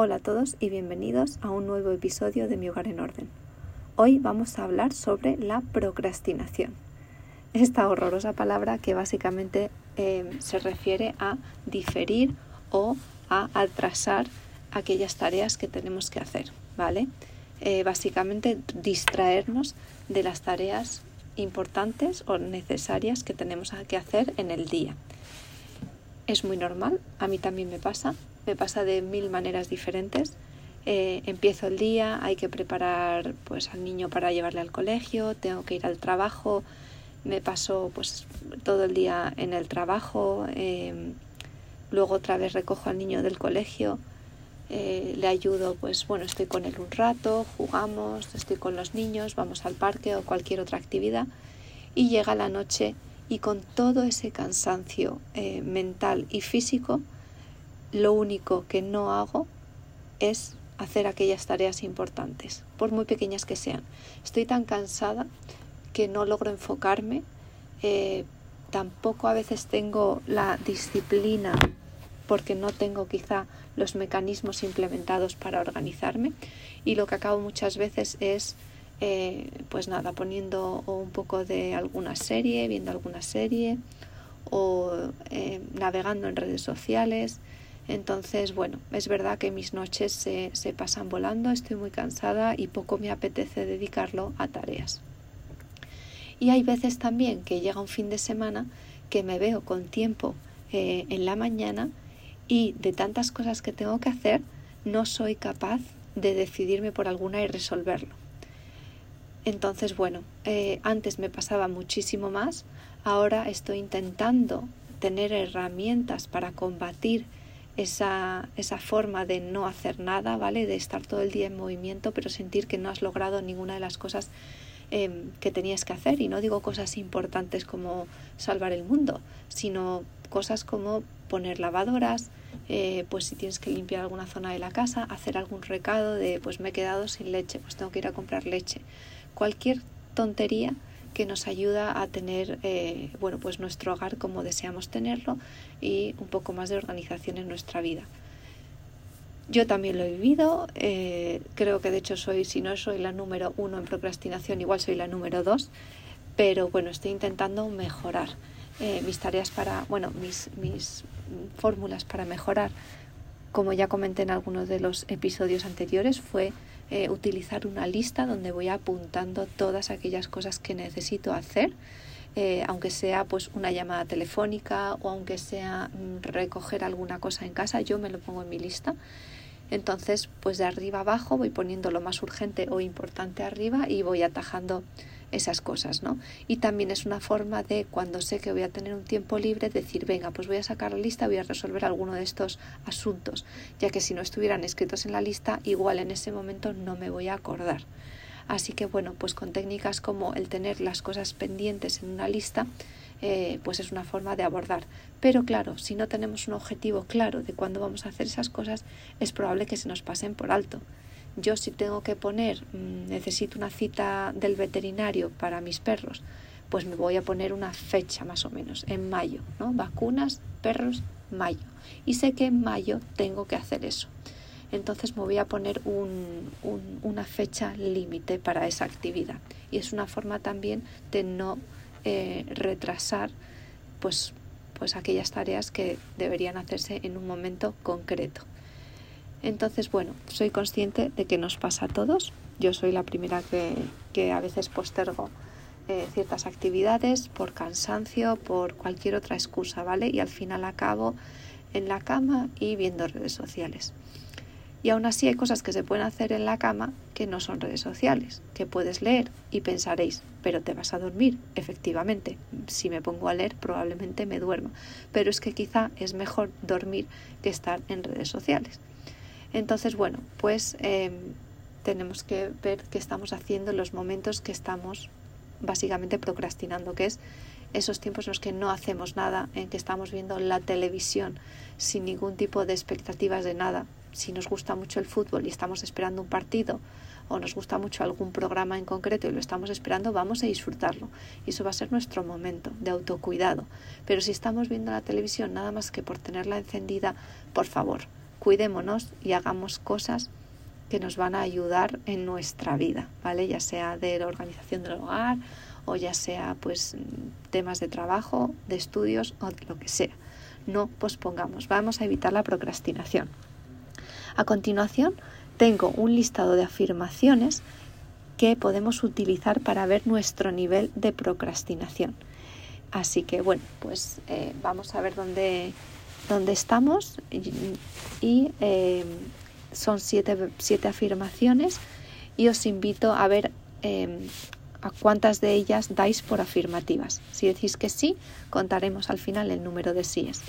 Hola a todos y bienvenidos a un nuevo episodio de Mi Hogar en Orden. Hoy vamos a hablar sobre la procrastinación. Esta horrorosa palabra que básicamente eh, se refiere a diferir o a atrasar aquellas tareas que tenemos que hacer, ¿vale? Eh, básicamente distraernos de las tareas importantes o necesarias que tenemos que hacer en el día. Es muy normal, a mí también me pasa, me pasa de mil maneras diferentes. Eh, empiezo el día, hay que preparar pues al niño para llevarle al colegio, tengo que ir al trabajo, me paso pues todo el día en el trabajo, em, luego otra vez recojo al niño del colegio, eh, le ayudo, pues bueno, estoy con él un rato, jugamos, estoy con los niños, vamos al parque o cualquier otra actividad y llega la noche y con todo ese cansancio eh, mental y físico, lo único que no hago es hacer aquellas tareas importantes, por muy pequeñas que sean. Estoy tan cansada que no logro enfocarme, eh, tampoco a veces tengo la disciplina porque no tengo quizá los mecanismos implementados para organizarme y lo que acabo muchas veces es eh, pues nada poniendo un poco de alguna serie viendo alguna serie o eh, navegando en redes sociales entonces, bueno, es verdad que mis noches se, se pasan volando, estoy muy cansada y poco me apetece dedicarlo a tareas. Y hay veces también que llega un fin de semana que me veo con tiempo eh, en la mañana y de tantas cosas que tengo que hacer, no soy capaz de decidirme por alguna y resolverlo. Entonces, bueno, eh, antes me pasaba muchísimo más, ahora estoy intentando tener herramientas para combatir esa, esa forma de no hacer nada, ¿vale? De estar todo el día en movimiento, pero sentir que no has logrado ninguna de las cosas em, que tenías que hacer. Y no digo cosas importantes como salvar el mundo, sino cosas como poner lavadoras, eh, pues si tienes que limpiar alguna zona de la casa, hacer algún recado de pues me he quedado sin leche, pues tengo que ir a comprar leche. Cualquier tontería que nos ayuda a tener eh, bueno, pues nuestro hogar como deseamos tenerlo y un poco más de organización en nuestra vida. Yo también lo he vivido, eh, creo que de hecho soy, si no soy la número uno en procrastinación, igual soy la número dos, pero bueno, estoy intentando mejorar eh, mis tareas para, bueno, mis, mis fórmulas para mejorar, como ya comenté en algunos de los episodios anteriores, fue eh, utilizar una lista donde voy apuntando todas aquellas cosas que necesito hacer, eh, aunque sea pues una llamada telefónica o aunque sea mm, recoger alguna cosa en casa, yo me lo pongo en mi lista. Entonces, pues de arriba abajo voy poniendo lo más urgente o importante arriba y voy atajando esas cosas, ¿no? Y también es una forma de, cuando sé que voy a tener un tiempo libre, decir, venga, pues voy a sacar la lista, voy a resolver alguno de estos asuntos, ya que si no estuvieran escritos en la lista, igual en ese momento no me voy a acordar. Así que bueno, pues con técnicas como el tener las cosas pendientes en una lista, eh, pues es una forma de abordar. Pero claro, si no tenemos un objetivo claro de cuándo vamos a hacer esas cosas, es probable que se nos pasen por alto. Yo si tengo que poner, mm, necesito una cita del veterinario para mis perros, pues me voy a poner una fecha más o menos, en mayo, ¿no? Vacunas, perros, mayo. Y sé que en mayo tengo que hacer eso. Entonces me voy a poner un, una fecha límite para esa actividad. Y es una forma también de no eh, retrasar pues, pues aquellas tareas que deberían hacerse en un momento concreto. Entonces, bueno, soy consciente de que nos pasa a todos. Yo soy la primera que, a veces postergo eh, ciertas actividades por cansancio, por cualquier otra excusa, ¿vale? Y al final acabo en la cama y viendo redes sociales. Y aún así hay cosas que se pueden hacer en la cama que no son redes sociales, que puedes leer y pensaréis, pero te vas a dormir, efectivamente. Si me pongo a leer probablemente me duerma, pero es que quizá es mejor dormir que estar en redes sociales. Entonces, bueno, pues em, tenemos que ver qué estamos haciendo en los momentos que estamos básicamente procrastinando, que es esos tiempos en los que no hacemos nada, en que estamos viendo la televisión sin ningún tipo de expectativas de nada. Si nos gusta mucho el fútbol y estamos esperando un partido o nos gusta mucho algún programa en concreto y lo estamos esperando, vamos a disfrutarlo. Y eso va a ser nuestro momento de autocuidado. Pero si estamos viendo la televisión nada más que por tenerla encendida, por favor, cuidémonos y hagamos cosas que nos van a ayudar en nuestra vida, ¿vale? Ya sea de la organización del hogar o ya sea pues temas de trabajo, de estudios o lo que sea. No pospongamos, vamos a evitar la procrastinación. A continuación, tengo un listado de afirmaciones que podemos utilizar para ver nuestro nivel de procrastinación. Así que bueno, pues eh, vamos a ver dónde, dónde estamos y, eh, son siete, siete, afirmaciones y os invito a ver eh, a cuántas de ellas dais por afirmativas. Si decís que sí, contaremos al final el número de síes.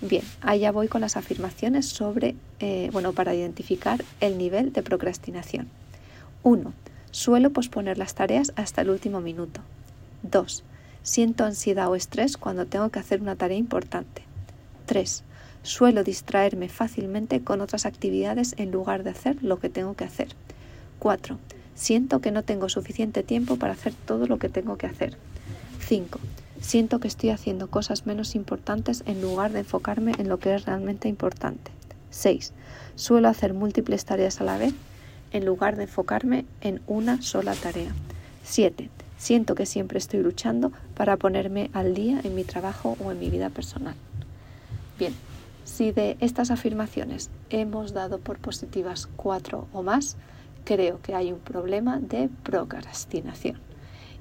Bien, allá voy con las afirmaciones sobre, bueno, para identificar el nivel de procrastinación. 1. Suelo posponer las tareas hasta el último minuto. 2. Siento ansiedad o estrés cuando tengo que hacer una tarea importante. 3. Suelo distraerme fácilmente con otras actividades en lugar de hacer lo que tengo que hacer. 4. Siento que no tengo suficiente tiempo para hacer todo lo que tengo que hacer. 5. Siento que estoy haciendo cosas menos importantes en lugar de enfocarme en lo que es realmente importante. 6. Suelo hacer múltiples tareas a la vez en lugar de enfocarme en una sola tarea. 7. Siento que siempre estoy luchando para ponerme al día en mi trabajo o en mi vida personal. Bien, si de estas afirmaciones hemos dado por positivas cuatro o más, creo que hay un problema de procrastinación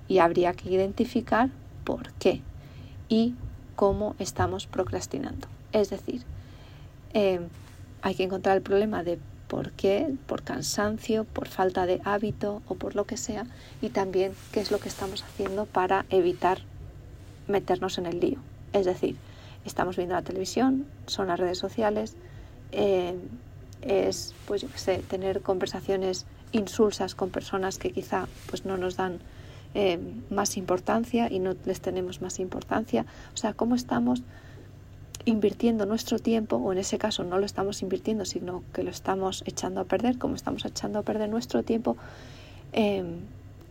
y habría que identificar por qué y cómo estamos procrastinando. Es decir, eh, hay que encontrar el problema de por qué, por cansancio, por falta de hábito o por lo que sea, y también qué es lo que estamos haciendo para evitar meternos en el lío. Es decir, estamos viendo la televisión, son las redes sociales, eh, es, pues yo sé, tener conversaciones insulsas con personas que quizá pues no nos dan eh, más importancia y no les tenemos más importancia. O sea, cómo estamos invirtiendo nuestro tiempo, o en ese caso no lo estamos invirtiendo, sino que lo estamos echando a perder, como estamos echando a perder nuestro tiempo, em,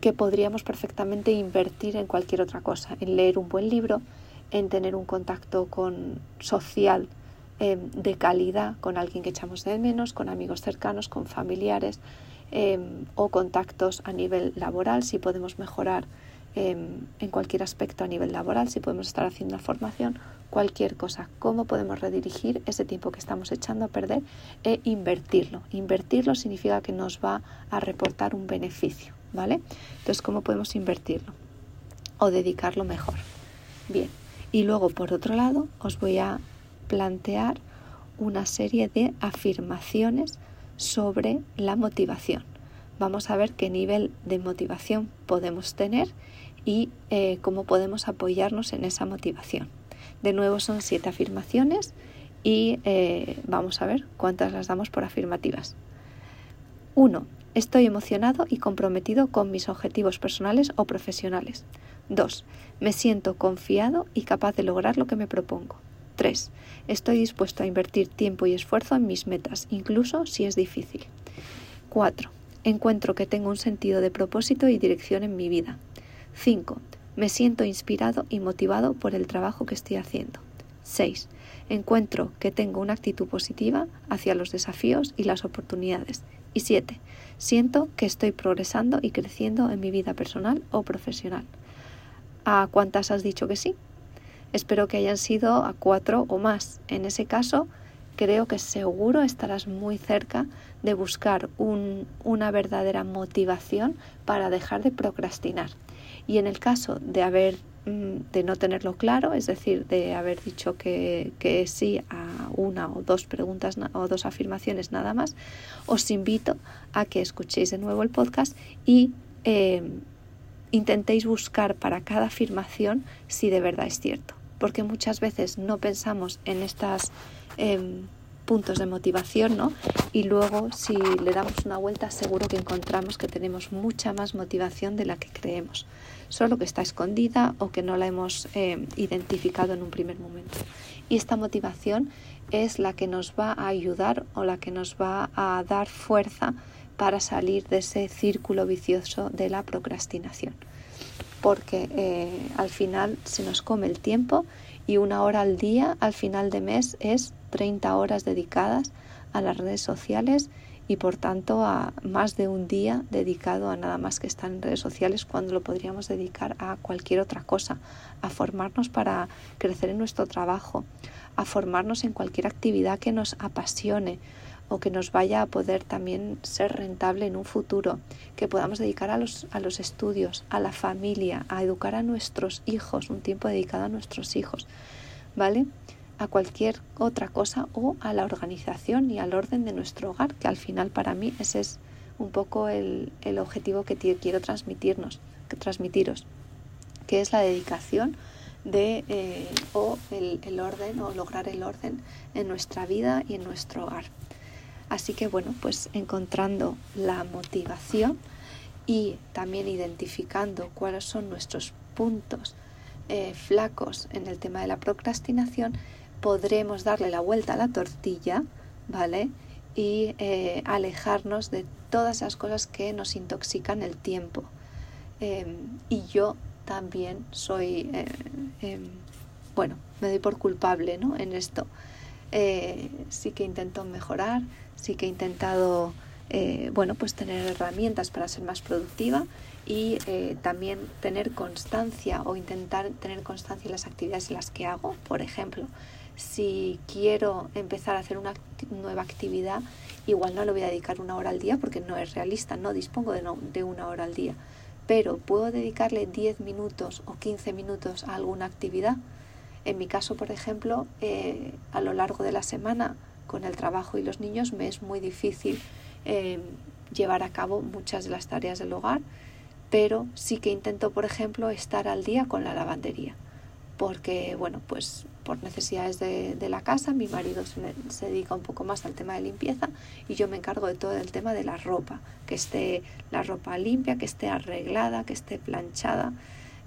que podríamos perfectamente invertir en cualquier otra cosa, en leer un buen libro, en tener un contacto con social em, de calidad con alguien que echamos de menos, con amigos cercanos, con familiares em, o contactos a nivel laboral, si podemos mejorar en cualquier aspecto a nivel laboral, si podemos estar haciendo formación cualquier cosa, cómo podemos redirigir ese tiempo que estamos echando a perder e invertirlo. Invertirlo significa que nos va a reportar un beneficio, ¿vale? Entonces, ¿cómo podemos invertirlo? O dedicarlo mejor. Bien, y luego por otro lado os voy a plantear una serie de afirmaciones sobre la motivación. Vamos a ver qué nivel de motivación podemos tener y eh, cómo podemos apoyarnos en esa motivación. De nuevo son siete afirmaciones y eh, vamos a ver cuántas las damos por afirmativas. 1. Estoy emocionado y comprometido con mis objetivos personales o profesionales. 2. Me siento confiado y capaz de lograr lo que me propongo. 3. Estoy dispuesto a invertir tiempo y esfuerzo en mis metas, incluso si es difícil. 4. Encuentro que tengo un sentido de propósito y dirección en mi vida. 5. Me siento inspirado y motivado por el trabajo que estoy haciendo. 6. Encuentro que tengo una actitud positiva hacia los desafíos y las oportunidades. Y 7. Siento que estoy progresando y creciendo en mi vida personal o profesional. ¿A cuántas has dicho que sí? Espero que hayan sido a cuatro o más. En ese caso, creo que seguro estarás muy cerca de buscar una verdadera motivación para dejar de procrastinar. Y en el caso de haber mm, de no tenerlo claro, es decir, de haber dicho que, sí a una o dos preguntas o dos afirmaciones nada más, os invito a que escuchéis de nuevo el podcast y eh, intentéis buscar para cada afirmación si de verdad es cierto. Porque muchas veces no pensamos en estas em, puntos de motivación, ¿no? Y luego si le damos una vuelta seguro que encontramos que tenemos mucha más motivación de la que creemos solo que está escondida o que no la hemos eh, identificado en un primer momento. Y esta motivación es la que nos va a ayudar o la que nos va a dar fuerza para salir de ese círculo vicioso de la procrastinación. Porque eh, al final se nos come el tiempo y una hora al día al final de mes es 30 horas dedicadas a las redes sociales y por tanto a más de un día dedicado a nada más que estar en redes sociales cuando lo podríamos dedicar a cualquier otra cosa, a formarnos para crecer en nuestro trabajo, a formarnos en cualquier actividad que nos apasione o que nos vaya a poder también ser rentable en un futuro, que podamos dedicar a los, a los estudios, a la familia, a educar a nuestros hijos, un tiempo dedicado a nuestros hijos, ¿vale? a cualquier otra cosa o a la organización y al orden de nuestro hogar, que al final para mí ese es un poco el, objetivo que quiero transmitirnos, que transmitiros, que es la dedicación de eh, o el, el orden o lograr el orden en nuestra vida y en nuestro hogar. Así que bueno, pues encontrando la motivación y también identificando cuáles son nuestros puntos eh, flacos en el tema de la procrastinación, podremos darle la vuelta a la tortilla, ¿vale? Y eh, alejarnos de todas esas cosas que nos intoxican el tiempo. Em, y yo también soy, eh, em, bueno, me doy por culpable ¿no? en esto. Eh, sí que intento mejorar, sí que he intentado, bueno, pues tener herramientas para ser más productiva y también tener constancia o intentar tener constancia en las actividades en las que hago. Por ejemplo, si quiero empezar a hacer una nueva actividad, igual no le voy a dedicar una hora al día porque no es realista, no dispongo de, una hora al día, pero puedo dedicarle 10 minutos o 15 minutos a alguna actividad. En mi caso, por ejemplo, eh, a lo largo de la semana, con el trabajo y los niños, me es muy difícil eh, llevar a cabo muchas de las tareas del hogar, pero sí que intento, por ejemplo, estar al día con la lavandería porque, bueno, pues por necesidades de, la casa, mi marido se, dedica un poco más al tema de limpieza y yo me encargo de todo el tema de la ropa, que esté la ropa limpia, que esté arreglada, que esté planchada.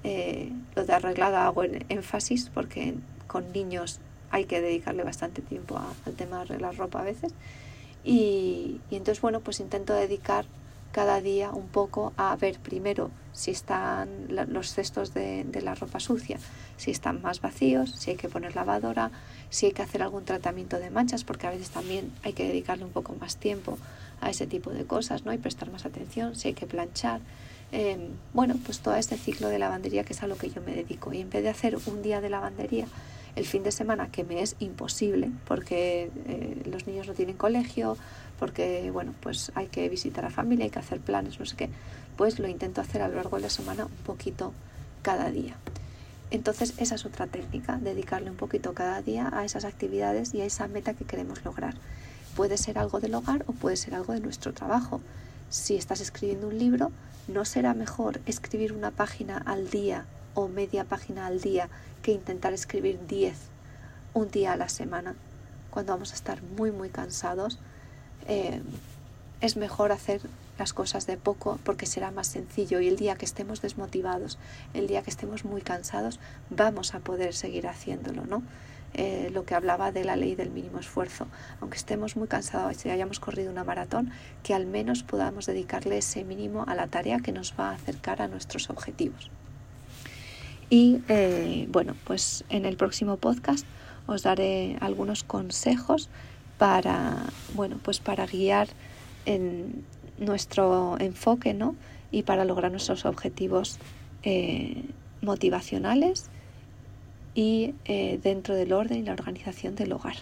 Eh, lo de arreglada hago en énfasis porque con niños hay que dedicarle bastante tiempo al tema de arreglar ropa a veces. Y, y entonces, bueno, pues intento dedicar cada día un poco a ver primero si están los cestos de, la ropa sucia, si están más vacíos, si hay que poner lavadora, si hay que hacer algún tratamiento de manchas, porque a veces también hay que dedicarle un poco más tiempo a ese tipo de cosas, ¿no? Y prestar más atención, si hay que planchar. Em, bueno, pues todo este ciclo de lavandería que es a lo que yo me dedico. Y en vez de hacer un día de lavandería el fin de semana, que me es imposible, porque eh, los niños no tienen colegio, porque bueno, pues hay que visitar a familia, hay que hacer planes, no sé qué, pues lo intento hacer a lo largo de la semana un poquito cada día. Entonces esa es otra técnica, dedicarle un poquito cada día a esas actividades y a esa meta que queremos lograr. Puede ser algo del hogar o puede ser algo de nuestro trabajo. Si estás escribiendo un libro, ¿no será mejor escribir una página al día o media página al día que intentar escribir 10 un día a la semana? Cuando vamos a estar muy muy cansados, eh, es mejor hacer las cosas de poco porque será más sencillo y el día que estemos desmotivados, el día que estemos muy cansados, vamos a poder seguir haciéndolo, ¿no? Eh, lo que hablaba de la ley del mínimo esfuerzo. Aunque estemos muy cansados y hayamos corrido una maratón, que al menos podamos dedicarle ese mínimo a la tarea que nos va a acercar a nuestros objetivos. Y eh, bueno, pues en el próximo podcast os daré algunos consejos para, bueno, pues para guiar en nuestro enfoque, ¿no? Y para lograr nuestros objetivos eh, motivacionales y eh, dentro del orden y la organización del hogar.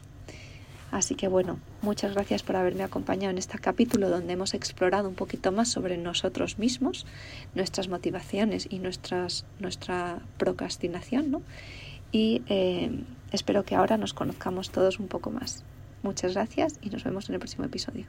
Así que bueno, muchas gracias por haberme acompañado en este capítulo donde hemos explorado un poquito más sobre nosotros mismos, nuestras motivaciones y nuestras, nuestra procrastinación, ¿no? Y eh, espero que ahora nos conozcamos todos un poco más. Muchas gracias y nos vemos en el próximo episodio.